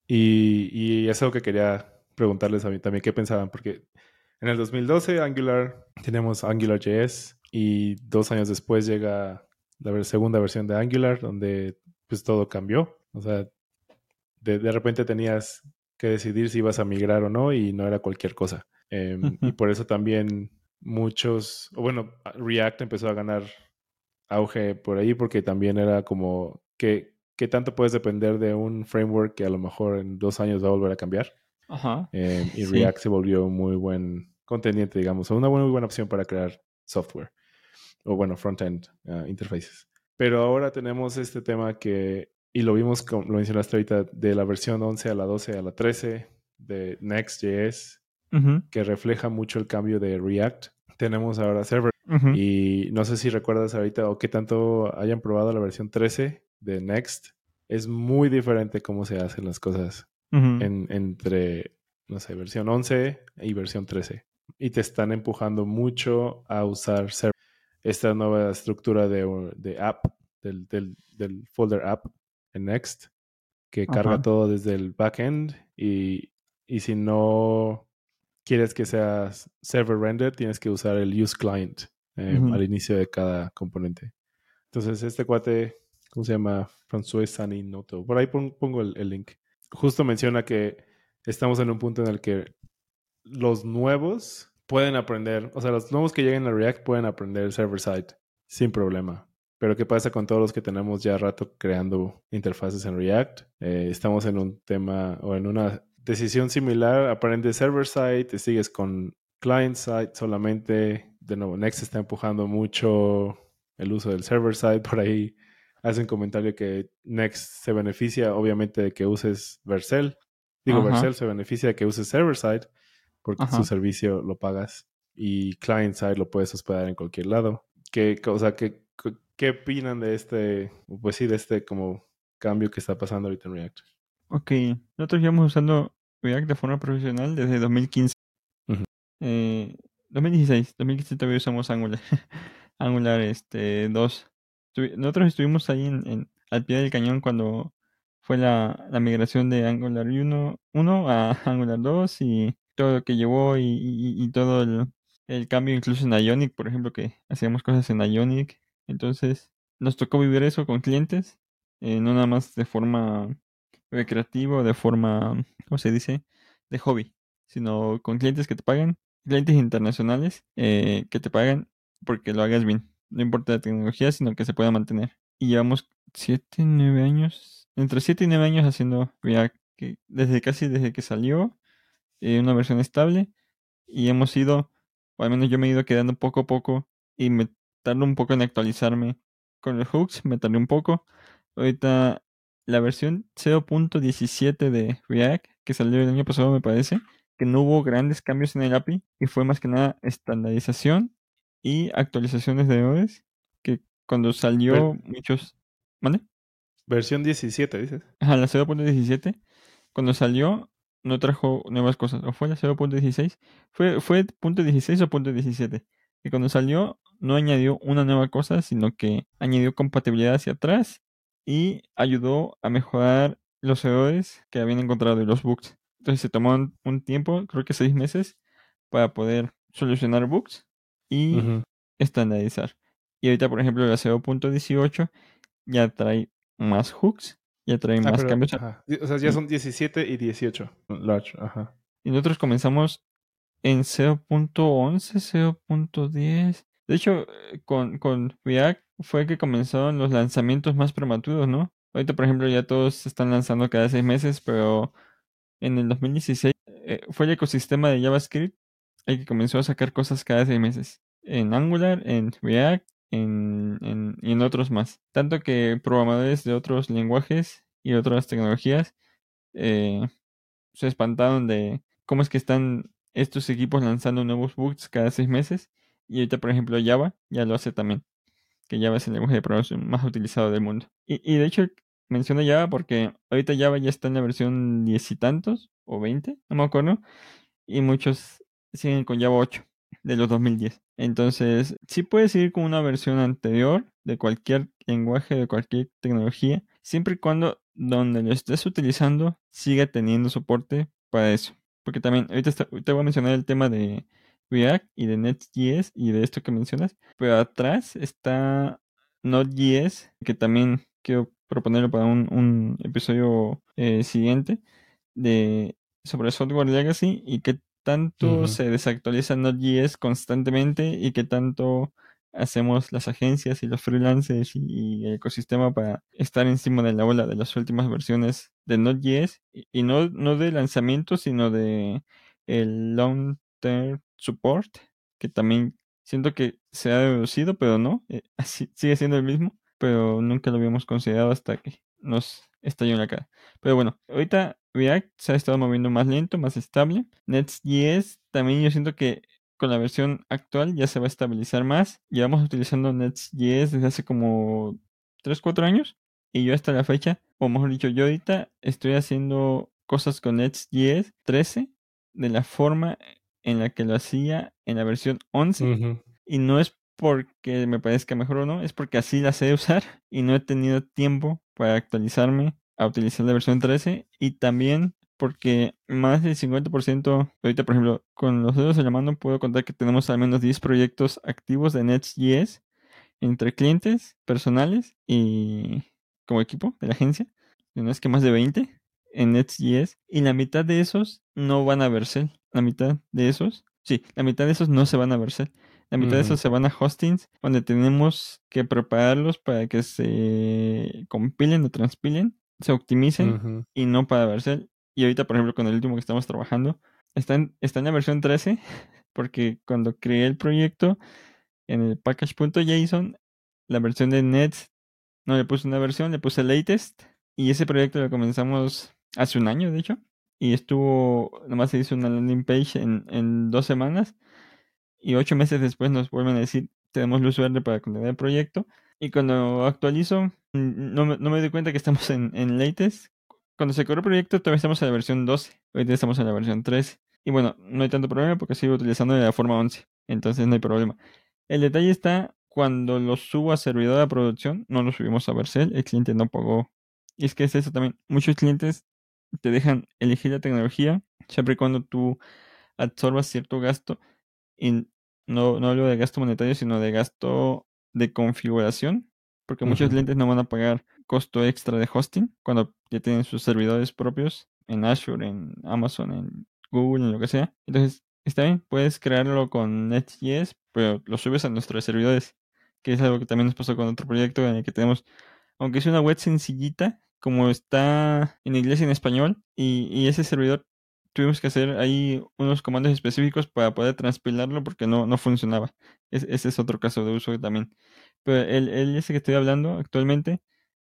Y, y es algo que quería preguntarles a mí también qué pensaban, porque en el 2012 Angular tenemos AngularJS y dos años después llega la segunda versión de Angular, donde pues todo cambió. O sea, de, de repente tenías que decidir si ibas a migrar o no y no era cualquier cosa. Em, y por eso también muchos, o bueno, React empezó a ganar auge por ahí porque también era como que, que tanto puedes depender de un framework que a lo mejor en dos años va a volver a cambiar. Ajá. Em, y React se volvió un muy buen contendiente, digamos, una muy buena opción para crear software o bueno, front-end uh, interfaces. Pero ahora tenemos este tema que, y lo vimos, como lo mencionaste ahorita, de la versión 11 a la 12 a la 13 de Next.js, que refleja mucho el cambio de React. Tenemos ahora server. Y no sé si recuerdas ahorita o qué tanto hayan probado la versión 13 de Next. Es muy diferente cómo se hacen las cosas en, entre, no sé, versión 11 y versión 13. Y te están empujando mucho a usar esta nueva estructura de, app, del, del, folder app en Next, que carga todo desde el backend y, y si no quieres que sea server render, tienes que usar el use client eh, al inicio de cada componente. Entonces, este cuate, ¿cómo se llama? François Saninoto. Por ahí pongo el, el, link. Justo menciona que estamos en un punto en el que los nuevos pueden aprender, o sea, los nuevos que lleguen a React pueden aprender server-side sin problema. Pero ¿qué pasa con todos los que tenemos ya rato creando interfaces en React? Eh, estamos en un tema o en una decisión similar. Aprendes server-side, te sigues con client-side solamente. De nuevo, Next está empujando mucho el uso del server-side. Por ahí hacen comentario que Next se beneficia obviamente de que uses Vercel. Digo, Vercel se beneficia de que uses server-side porque su servicio lo pagas y client side lo puedes hospedar en cualquier lado. ¿Qué, o sea, ¿qué, qué opinan de este, pues sí, de este como cambio que está pasando ahorita en React? Ok, nosotros llevamos usando React de forma profesional desde 2015. 2016, 2015 todavía usamos Angular, Angular este, 2. Nosotros estuvimos ahí en, al pie del cañón cuando fue la, la migración de Angular 1, 1 a Angular 2 y todo lo que llevó y, todo el, cambio incluso en Ionic, por ejemplo, que hacíamos cosas en Ionic. Entonces nos tocó vivir eso con clientes, eh, no nada más de forma recreativa de forma, ¿cómo se dice? De hobby, sino con clientes que te pagan, clientes internacionales eh, que te pagan porque lo hagas bien. No importa la tecnología, sino que se pueda mantener. Y llevamos 7, 9 años, entre 7 y 9 años haciendo React, desde casi desde que salió eh, una versión estable y hemos ido, o al menos yo me he ido quedando poco a poco y me tardó un poco en actualizarme con los hooks, me tardé un poco. Ahorita la versión 0.17 de React que salió el año pasado me parece que no hubo grandes cambios en el API y fue más que nada estandarización y actualizaciones de OS que cuando salió muchos... ¿Vale? Versión 17, dices. Ajá, la 0.17. Cuando salió, no trajo nuevas cosas. ¿O fue la 0.16? ¿Fue, fue punto 16 o punto 17? Y cuando salió no añadió una nueva cosa, sino que añadió compatibilidad hacia atrás y ayudó a mejorar los errores que habían encontrado y los bugs. Entonces se tomó un, tiempo, creo que seis meses, para poder solucionar bugs y estandarizar. Y ahorita, por ejemplo, la 0.18 ya trae más hooks ya trae ah, más cambios. O sea, ya son 17 y 18. Large, ajá. Y nosotros comenzamos en 0.11, 0.10. De hecho, eh, con, con React fue que comenzaron los lanzamientos más prematuros, ¿no? Ahorita, por ejemplo, ya todos se están lanzando cada seis meses, pero en el 2016 eh, fue el ecosistema de JavaScript el que comenzó a sacar cosas cada seis meses. En Angular, en React, en, y en otros más. Tanto que programadores de otros lenguajes y otras tecnologías eh, se espantaron de cómo es que están estos equipos lanzando nuevos bugs cada seis meses. Y ahorita, por ejemplo, Java ya lo hace también. Que Java es el lenguaje de programación más utilizado del mundo. Y, y de hecho, menciono Java porque ahorita Java ya está en la versión diez y tantos, o 20, no me acuerdo. Y muchos siguen con Java 8 de los 2010. Entonces, sí puedes ir con una versión anterior de cualquier lenguaje, de cualquier tecnología, siempre y cuando donde lo estés utilizando siga teniendo soporte para eso. Porque también, ahorita te voy a mencionar el tema de React y de Next.js y de esto que mencionas, pero atrás está Node.js, que también quiero proponerlo para un, un episodio eh, siguiente, de sobre software legacy y qué tanto Ujú. se desactualiza Node.js constantemente y qué tanto hacemos las agencias y los freelancers y, y el ecosistema para estar encima de la ola de las últimas versiones de Node.js y, y no, no de lanzamiento, sino de el long term support, que también siento que se ha reducido, pero no, eh, así, sigue siendo el mismo, pero nunca lo habíamos considerado hasta que nos estalló en la cara. Pero bueno, ahorita React se ha estado moviendo más lento, más estable. Next.js también yo siento que con la versión actual ya se va a estabilizar más. Llevamos utilizando Next.js desde hace como 3, 4 años. Y yo hasta la fecha, o mejor dicho, yo ahorita estoy haciendo cosas con Next.js 13 de la forma en la que lo hacía en la versión 11. Ujú. Y no es porque me parezca mejor o no, es porque así la sé usar y no he tenido tiempo para actualizarme a utilizar la versión 13 y también porque más del 50%, ahorita por ejemplo, con los dedos de la mano puedo contar que tenemos al menos 10 proyectos activos de Next.js entre clientes personales y como equipo de la agencia. No es que más de 20 en Next.js y la mitad de esos no van a Vercel. La mitad de esos, sí, la mitad de esos no se van a Vercel. La mitad de esos se van a hostings donde tenemos que prepararlos para que se compilen o transpilen, se optimicen y no para Vercel. Y ahorita, por ejemplo, con el último que estamos trabajando, está en, está en la versión 13 porque cuando creé el proyecto en el package.json, la versión de Nets no le puse una versión, le puse latest y ese proyecto lo comenzamos hace un año, de hecho. Y estuvo, nomás se hizo una landing page en, en dos semanas y ocho meses después nos vuelven a decir, tenemos luz verde para continuar el proyecto. Y cuando actualizo, mm, no, no me doy cuenta que estamos en, en latest. Cuando se corrió el proyecto, todavía estamos en la versión 12. Ahorita estamos en la versión 13. Y bueno, no hay tanto problema porque sigo utilizando la forma 11. Entonces no hay problema. El detalle está cuando lo subo a servidor de producción, no lo subimos a Vercel, el cliente no pagó. Y es que es eso también. Muchos clientes te dejan elegir la tecnología siempre y cuando tú absorbas cierto gasto. Y no, no hablo de gasto monetario, sino de gasto de configuración. Porque muchos clientes no van a pagar costo extra de hosting cuando ya tienen sus servidores propios en Azure, en Amazon, en Google, en lo que sea. Entonces, está bien, puedes crearlo con Next.js, pero lo subes a nuestros servidores, que es algo que también nos pasó con otro proyecto en el que tenemos, aunque es una web sencillita, como está en inglés y en español, y, y ese servidor tuvimos que hacer ahí unos comandos específicos para poder transpilarlo porque no, no funcionaba. Es- ese es otro caso de uso también. Pero el, el ese que estoy hablando actualmente,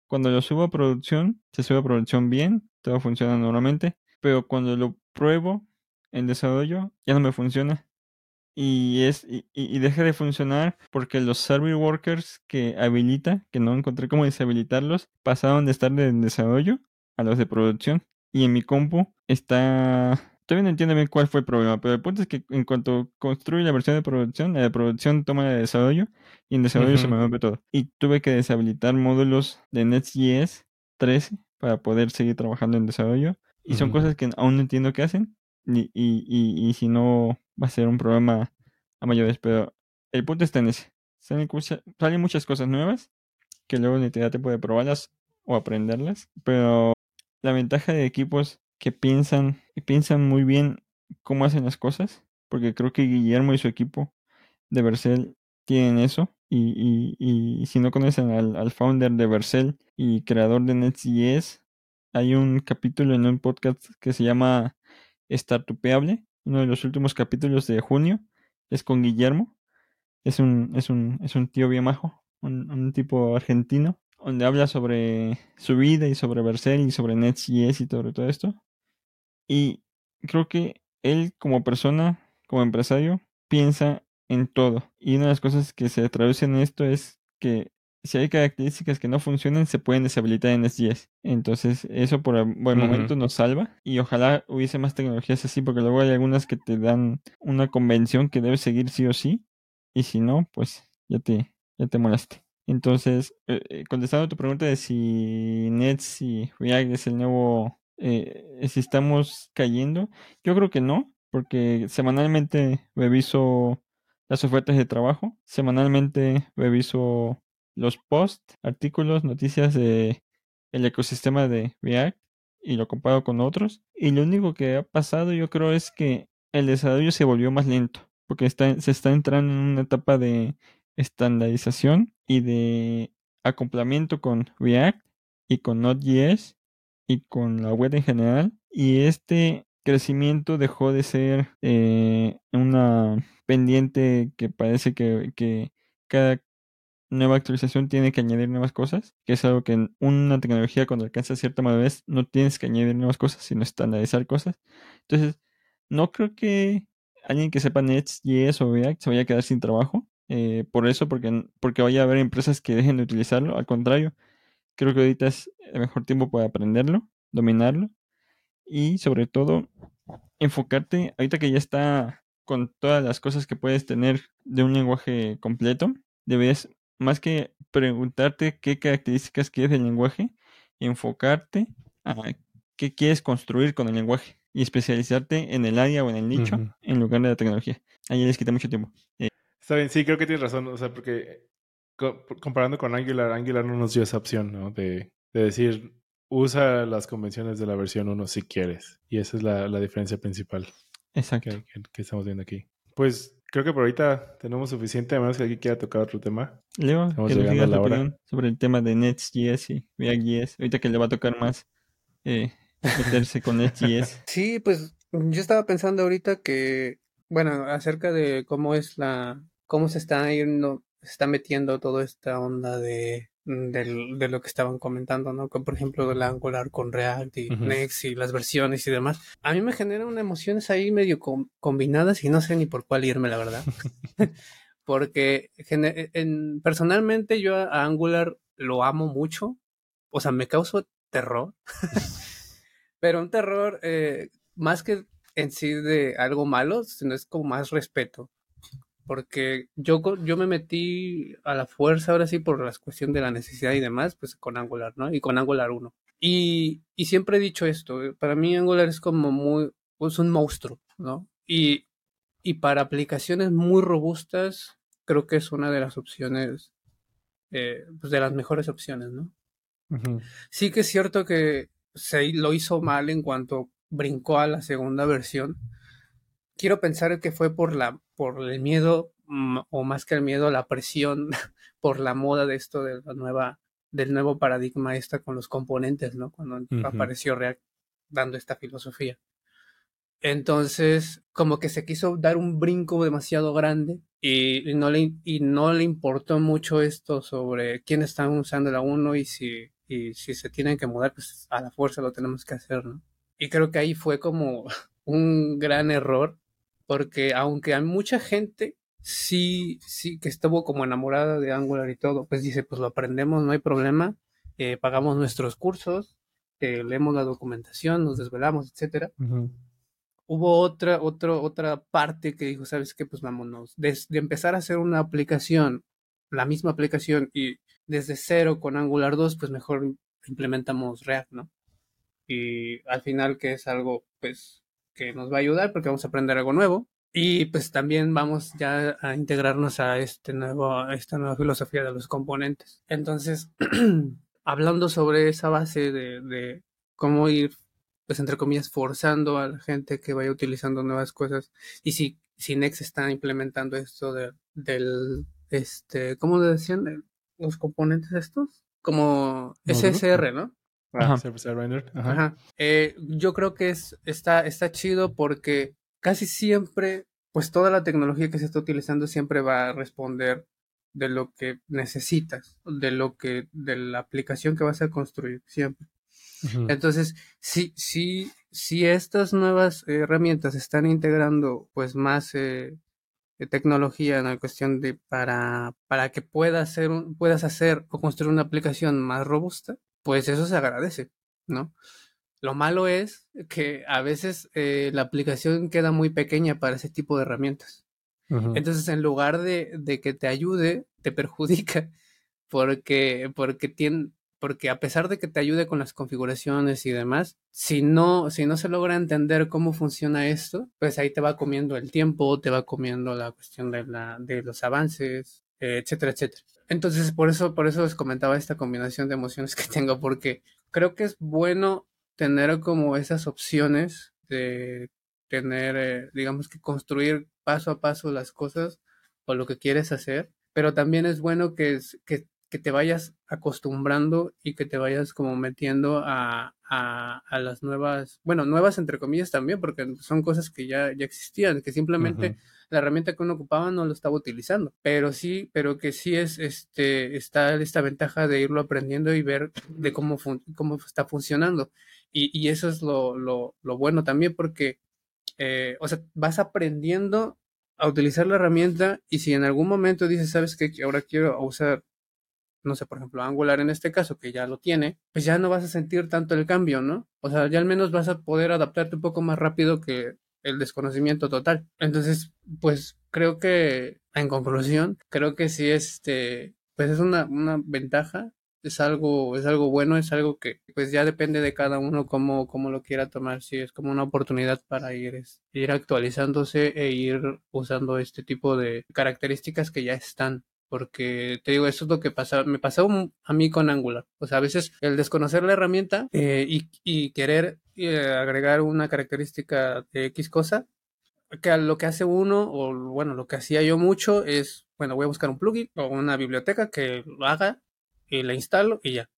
cuando lo subo a producción, se sube a producción bien, todo funciona normalmente, pero cuando lo pruebo en desarrollo, ya no me funciona. Y es y, y- deja de funcionar porque los server workers que habilita, que no encontré cómo deshabilitarlos, pasaron de estar de desarrollo a los de producción. Y en mi compu está... Todavía no entiendo bien cuál fue el problema, pero el punto es que en cuanto construye la versión de producción, la de producción toma la de desarrollo y en desarrollo se me rompe todo. Y tuve que deshabilitar módulos de Next.js 13 para poder seguir trabajando en desarrollo. Y son cosas que aún no entiendo qué hacen. Y, y, y, y si no, va a ser un problema a mayores. Pero el punto está en ese. Salen, salen muchas cosas nuevas que luego ni te da tiempo de probarlas o aprenderlas. Pero la ventaja de equipos que piensan piensan muy bien cómo hacen las cosas, porque creo que Guillermo y su equipo de Vercel tienen eso. Y, y, y si no conocen al, founder de Vercel y creador de Next.js, hay un capítulo en un podcast que se llama Startupeable, uno de los últimos capítulos de junio, es con Guillermo. Es un, es un, es un tío bien majo, un tipo argentino, donde habla sobre su vida y sobre Vercel y sobre Next.js y sobre todo esto. Y creo que él como persona, como empresario, piensa en todo. Y una de las cosas que se traduce en esto es que si hay características que no funcionan, se pueden deshabilitar en SGS. Entonces, eso por el, Ujú. momento nos salva. Y ojalá hubiese más tecnologías así, porque luego hay algunas que te dan una convención que debes seguir sí o sí. Y si no, pues ya te, ya te molaste. Entonces, eh, eh, contestando a tu pregunta de si Nets y React es el nuevo, eh, si estamos cayendo, yo creo que no, porque semanalmente reviso las ofertas de trabajo, semanalmente reviso los posts, artículos, noticias de el ecosistema de React y lo comparo con otros. Y lo único que ha pasado yo creo es que el desarrollo se volvió más lento porque está, se está entrando en una etapa de estandarización y de acoplamiento con React y con Node.js y con la web en general. Y este crecimiento dejó de ser eh, una pendiente que parece que, cada nueva actualización tiene que añadir nuevas cosas, que es algo que en una tecnología cuando alcanza cierta madurez no tienes que añadir nuevas cosas, sino estandarizar cosas. Entonces, no creo que alguien que sepa Next.js o React se vaya a quedar sin trabajo. Eh, por eso, porque, porque vaya a haber empresas que dejen de utilizarlo. Al contrario, creo que ahorita es el mejor tiempo para aprenderlo, dominarlo y sobre todo enfocarte, ahorita que ya está con todas las cosas que puedes tener de un lenguaje completo, debes más que preguntarte qué características quieres del lenguaje, enfocarte a qué quieres construir con el lenguaje y especializarte en el área o en el nicho en lugar de la tecnología. Ahí les quita mucho tiempo. Está bien, sí, creo que tienes razón. O sea, porque co- comparando con Angular, Angular no nos dio esa opción, ¿no? De, de decir, usa las convenciones de la versión 1 si quieres. Y esa es la, la diferencia principal Exacto. que, que- que estamos viendo aquí. Pues creo que por ahorita tenemos suficiente, a menos que alguien quiera tocar otro tema. Leo, Estamos que llegando a la hora. sobre el tema de Next.js y React.js. Ahorita que le va a tocar más eh, meterse con Next.js. Sí, pues yo estaba pensando ahorita que, bueno, acerca de cómo es la, cómo se está yendo, se está metiendo toda esta onda de, de lo que estaban comentando, ¿no? Con, por ejemplo, del Angular con React y. Next y las versiones y demás. A mí me generan emociones ahí medio com- combinadas y no sé ni por cuál irme, la verdad. Porque en, personalmente yo a, a Angular lo amo mucho. O sea, me causa terror. Pero un terror eh, más que en sí de algo malo, sino es como más respeto. Porque yo, yo me metí a la fuerza ahora sí por la cuestión de la necesidad y demás, pues con Angular, ¿no? Y con Angular 1. Y, y siempre he dicho esto, eh, para mí Angular es como muy, es un monstruo, ¿no? Y, y para aplicaciones muy robustas, creo que es una de las opciones, eh, pues de las mejores opciones, ¿no? Ujú. Sí que es cierto que se lo hizo mal en cuanto brincó a la segunda versión. Quiero pensar que fue por la por el miedo mm, o más que el miedo la presión por la moda de esto de la nueva del nuevo paradigma esta con los componentes, ¿no? Cuando Ujú. apareció React dando esta filosofía. Entonces, como que se quiso dar un brinco demasiado grande y, y no, le, y no le importó mucho esto sobre quién están usando la 1 y si, y si se tienen que mudar, pues a la fuerza lo tenemos que hacer, ¿no? Y creo que ahí fue como un gran error, porque aunque hay mucha gente sí, sí que estuvo como enamorada de Angular y todo, pues dice, pues lo aprendemos, no hay problema, eh, pagamos nuestros cursos, eh, leemos la documentación, nos desvelamos, etcétera Ujú. hubo otra, otro, otra parte que dijo, ¿sabes qué? Pues vámonos. Desde de empezar a hacer una aplicación, la misma aplicación, y desde cero con Angular 2, pues mejor implementamos React, ¿no? Y al final que es algo, pues, que nos va a ayudar porque vamos a aprender algo nuevo. Y pues también vamos ya a integrarnos a este nuevo, a esta nueva filosofía de los componentes. Entonces, hablando sobre esa base de, de cómo ir pues entre comillas, forzando a la gente que vaya utilizando nuevas cosas. Y si, si Next está implementando esto de, del, este, ¿cómo le decían? Los componentes estos, como. SSR, ¿no? Ajá. Ajá. Ajá. Eh, yo creo que es, está, está chido porque casi siempre, pues toda la tecnología que se está utilizando siempre va a responder de lo que necesitas, de lo que, de la aplicación que vas a construir, siempre. Entonces, si, si, si estas nuevas herramientas están integrando pues más eh, eh, tecnología en la cuestión de para, para que puedas hacer, un- puedas hacer o construir una aplicación más robusta, pues eso se agradece, ¿no? Lo malo es que a veces eh, la aplicación queda muy pequeña para ese tipo de herramientas. Entonces, en lugar de, de que te ayude, te perjudica porque, porque, tiene, porque a pesar de que te ayude con las configuraciones y demás, si no, si no se logra entender cómo funciona esto, pues ahí te va comiendo el tiempo, te va comiendo la cuestión de, la, de los avances. Eh, etcétera, etcétera. Entonces, por eso, por eso les comentaba esta combinación de emociones que tengo, porque creo que es bueno tener como esas opciones de tener, eh, digamos que construir paso a paso las cosas o lo que quieres hacer, pero también es bueno que, que, que te vayas acostumbrando y que te vayas como metiendo a, a, a, las nuevas, bueno, nuevas entre comillas también, porque son cosas que ya, ya existían, que simplemente uh -huh. la herramienta que uno ocupaba no lo estaba utilizando, pero sí, pero que sí es, este, está esta ventaja de irlo aprendiendo y ver de cómo, cómo está funcionando. Y, y eso es lo, lo, lo, bueno también porque, eh, o sea, vas aprendiendo a utilizar la herramienta y si en algún momento dices, sabes que ahora quiero usar no sé, por ejemplo, Angular en este caso, que ya lo tiene, pues ya no vas a sentir tanto el cambio, ¿no? O sea, ya al menos vas a poder adaptarte un poco más rápido que el desconocimiento total. Entonces, pues creo que, en conclusión, creo que sí, este, pues es una, una ventaja, es algo, es algo bueno, es algo que pues ya depende de cada uno cómo, cómo lo quiera tomar, si es como una oportunidad para ir, ir actualizándose e ir usando este tipo de características que ya están porque te digo, eso es lo que pasa, me pasó a mí con Angular. O sea, a veces el desconocer la herramienta eh, y, y, querer eh, agregar una característica de X cosa, que lo que hace uno, o bueno, lo que hacía yo mucho es, bueno, voy a buscar un plugin o una biblioteca que lo haga y la instalo y ya.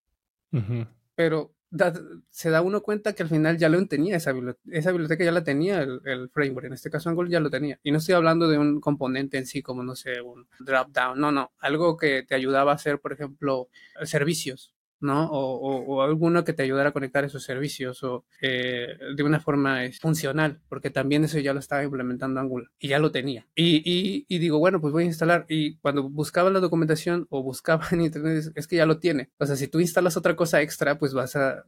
Uh -huh. Pero da, se da uno cuenta que al final ya lo tenía esa biblioteca, esa biblioteca ya la tenía el, el, framework, en este caso Angular ya lo tenía. Y no estoy hablando de un componente en sí como, no sé, un drop down, no, no, algo que te ayudaba a hacer, por ejemplo, servicios, ¿no? O, o, o alguno que te ayudara a conectar esos servicios o eh, de una forma funcional, porque también eso ya lo estaba implementando Angular y ya lo tenía. Y, y, y, digo, bueno, pues voy a instalar. Y cuando buscaba la documentación o buscaba en internet, es que ya lo tiene. O sea, si tú instalas otra cosa extra, pues vas a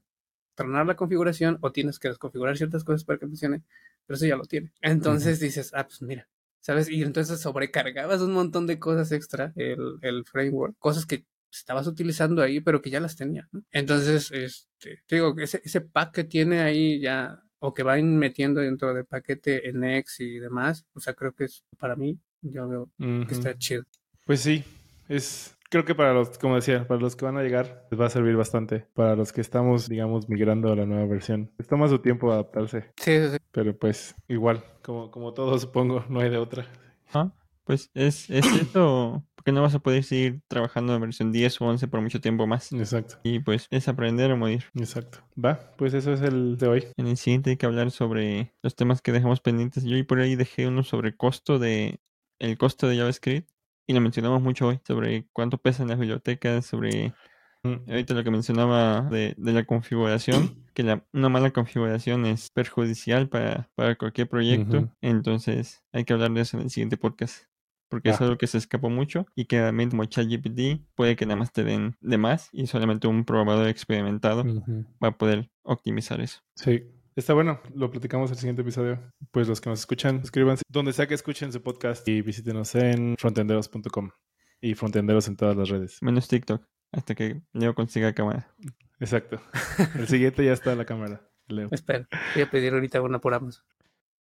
tronar la configuración o tienes que desconfigurar ciertas cosas para que funcione, pero eso ya lo tiene. Entonces uh -huh. dices, ah, pues mira, ¿sabes? Y entonces sobrecargabas un montón de cosas extra, el, el framework, cosas que estabas utilizando ahí, pero que ya las tenía. ¿no? Entonces, este, te digo, ese, ese pack que tiene ahí ya, o que van metiendo dentro del paquete en X y demás, o sea, creo que es para mí, yo veo uh -huh. que está chido. Pues sí, es creo que para los, como decía, para los que van a llegar, les va a servir bastante. Para los que estamos, digamos, migrando a la nueva versión. Les toma su tiempo adaptarse. Sí, sí, sí. Pero pues, igual, como, como todo supongo, no hay de otra. Ah, pues es, es esto, porque no vas a poder seguir trabajando en versión 10 o 11 por mucho tiempo más. Exacto. Y pues es aprender o morir. Exacto. Va, pues eso es el de hoy. En el siguiente hay que hablar sobre los temas que dejamos pendientes. Yo y por ahí dejé uno sobre costo de el costo de JavaScript y lo mencionamos mucho hoy, sobre cuánto pesan las bibliotecas, sobre mm. ahorita lo que mencionaba de, de la configuración, que la, una mala configuración es perjudicial para, para cualquier proyecto, uh -huh. entonces hay que hablar de eso en el siguiente podcast. Porque es algo que se escapó mucho y que también como ChatGPT puede que nada más te den de más y solamente un probador experimentado uh -huh. va a poder optimizar eso. Sí, Está bueno, lo platicamos en el siguiente episodio. Pues los que nos escuchan, suscríbanse donde sea que escuchen su podcast y visítenos en frontenderos.com y frontenderos en todas las redes. Menos TikTok, hasta que Leo consiga cámara. Exacto. El siguiente ya está la cámara, Leo. Espera, voy a pedir ahorita una por Amazon.